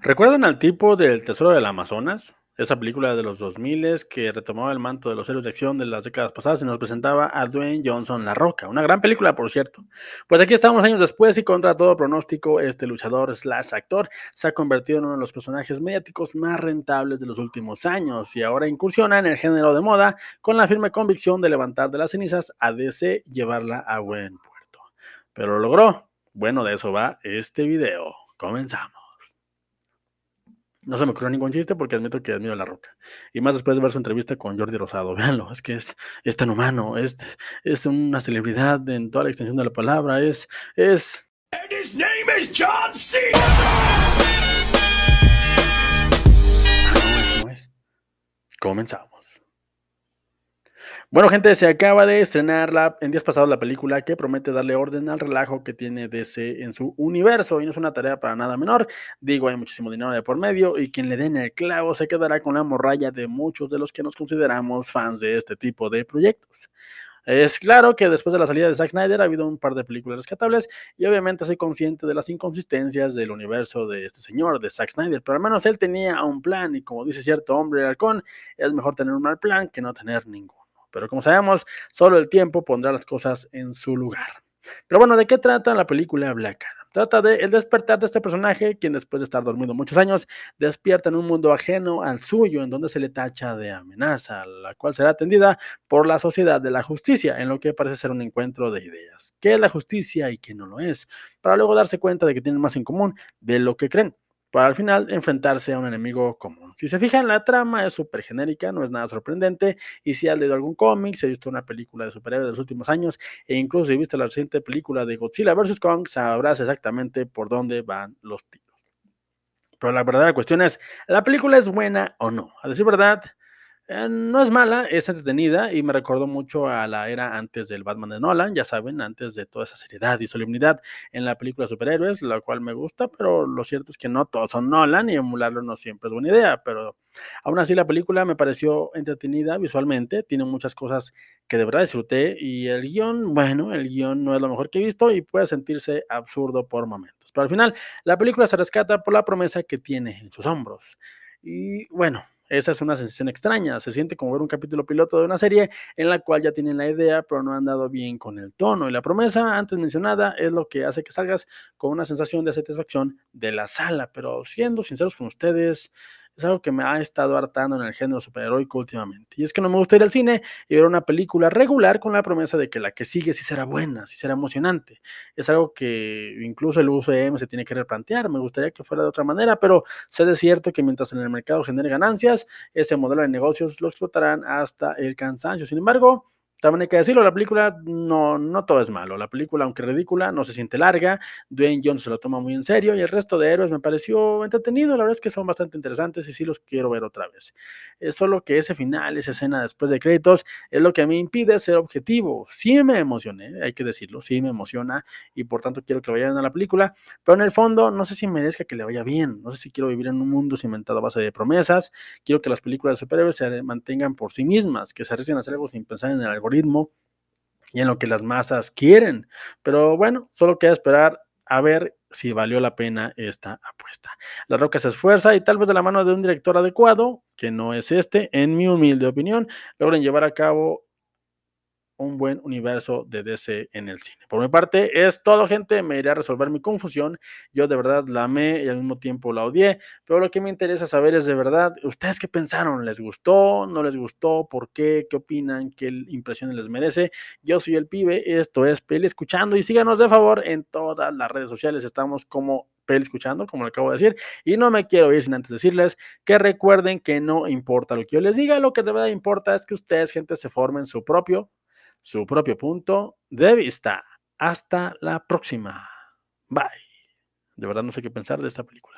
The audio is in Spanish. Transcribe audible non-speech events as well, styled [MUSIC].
¿Recuerdan al tipo del Tesoro del Amazonas? Esa película de los 2000 que retomaba el manto de los héroes de acción de las décadas pasadas y nos presentaba a Dwayne Johnson La Roca. Una gran película, por cierto. Pues aquí estamos años después y contra todo pronóstico, este luchador slash actor se ha convertido en uno de los personajes mediáticos más rentables de los últimos años y ahora incursiona en el género de moda con la firme convicción de levantar de las cenizas a DC llevarla a buen puerto. Pero lo logró. Bueno, de eso va este video. Comenzamos. No se me ocurrió ningún chiste porque admito que admiro a La Roca. Y más después de ver su entrevista con Jordi Rosado. [LAUGHS] Véanlo, es que es, es tan humano, es, es una celebridad en toda la extensión de la palabra, es... es... And his name is John C. No es. Comenzamos. Bueno, gente, se acaba de estrenar la, en días pasados la película que promete darle orden al relajo que tiene DC en su universo y no es una tarea para nada menor. Digo, hay muchísimo dinero de por medio y quien le den el clavo se quedará con la morralla de muchos de los que nos consideramos fans de este tipo de proyectos. Es claro que después de la salida de Zack Snyder ha habido un par de películas rescatables y obviamente soy consciente de las inconsistencias del universo de este señor, de Zack Snyder, pero al menos él tenía un plan y como dice cierto hombre halcón, es mejor tener un mal plan que no tener ninguno. Pero como sabemos, solo el tiempo pondrá las cosas en su lugar. Pero bueno, ¿de qué trata la película Black Adam? Trata de el despertar de este personaje, quien después de estar dormido muchos años, despierta en un mundo ajeno al suyo, en donde se le tacha de amenaza, la cual será atendida por la sociedad de la justicia, en lo que parece ser un encuentro de ideas. ¿Qué es la justicia y qué no lo es? Para luego darse cuenta de que tienen más en común de lo que creen para al final enfrentarse a un enemigo común. Si se fijan, la trama es súper genérica, no es nada sorprendente, y si has leído algún cómic, si has visto una película de superhéroes de los últimos años, e incluso si viste la reciente película de Godzilla vs. Kong, sabrás exactamente por dónde van los tiros. Pero la verdadera cuestión es, ¿la película es buena o no? A decir verdad, eh, no es mala, es entretenida y me recordó mucho a la era antes del Batman de Nolan, ya saben, antes de toda esa seriedad y solemnidad en la película superhéroes, la cual me gusta, pero lo cierto es que no todos son Nolan y emularlo no siempre es buena idea, pero aún así la película me pareció entretenida visualmente, tiene muchas cosas que de verdad disfruté y el guion, bueno, el guion no es lo mejor que he visto y puede sentirse absurdo por momentos, pero al final la película se rescata por la promesa que tiene en sus hombros. Y bueno, esa es una sensación extraña, se siente como ver un capítulo piloto de una serie en la cual ya tienen la idea, pero no han dado bien con el tono. Y la promesa antes mencionada es lo que hace que salgas con una sensación de satisfacción de la sala. Pero siendo sinceros con ustedes, es algo que me ha estado hartando en el género superheroico últimamente. Y es que no me gusta ir al cine y ver una película regular con la promesa de que la que sigue sí será buena, sí será emocionante. Es algo que incluso el UCM se tiene que replantear. Me gustaría que fuera de otra manera, pero sé de cierto que mientras en el mercado genere ganancias, ese modelo de negocios lo explotarán hasta el cansancio. Sin embargo, también hay que decirlo, la película no, no todo es malo. La película, aunque ridícula, no se siente larga. Dwayne Johnson se lo toma muy en serio y el resto de héroes me pareció entretenido. La verdad es que son bastante interesantes y sí los quiero ver otra vez. Es solo que ese final, esa escena después de créditos, es lo que me impide ser objetivo. Sí me emocioné, hay que decirlo, sí me emociona y por tanto quiero que vayan a la película, pero en el fondo no sé si merezca que le vaya bien. No sé si quiero vivir en un mundo cimentado a base de promesas. Quiero que las películas de superhéroes se mantengan por sí mismas, que se arriesguen a hacer algo sin pensar en el algoritmo ritmo y en lo que las masas quieren. Pero bueno, solo queda esperar a ver si valió la pena esta apuesta. La Roca se esfuerza y tal vez de la mano de un director adecuado, que no es este, en mi humilde opinión, logren llevar a cabo un buen universo de DC en el cine. Por mi parte, es todo, gente. Me iré a resolver mi confusión. Yo de verdad la amé y al mismo tiempo la odié. Pero lo que me interesa saber es de verdad, ¿ustedes qué pensaron? ¿Les gustó? ¿No les gustó? ¿Por qué? ¿Qué opinan? ¿Qué impresión les merece? Yo soy el pibe. Esto es Peli Escuchando. Y síganos de favor en todas las redes sociales. Estamos como Peli Escuchando, como le acabo de decir. Y no me quiero ir sin antes decirles que recuerden que no importa lo que yo les diga. Lo que de verdad importa es que ustedes, gente, se formen su propio su propio punto de vista. Hasta la próxima. Bye. De verdad no sé qué pensar de esta película.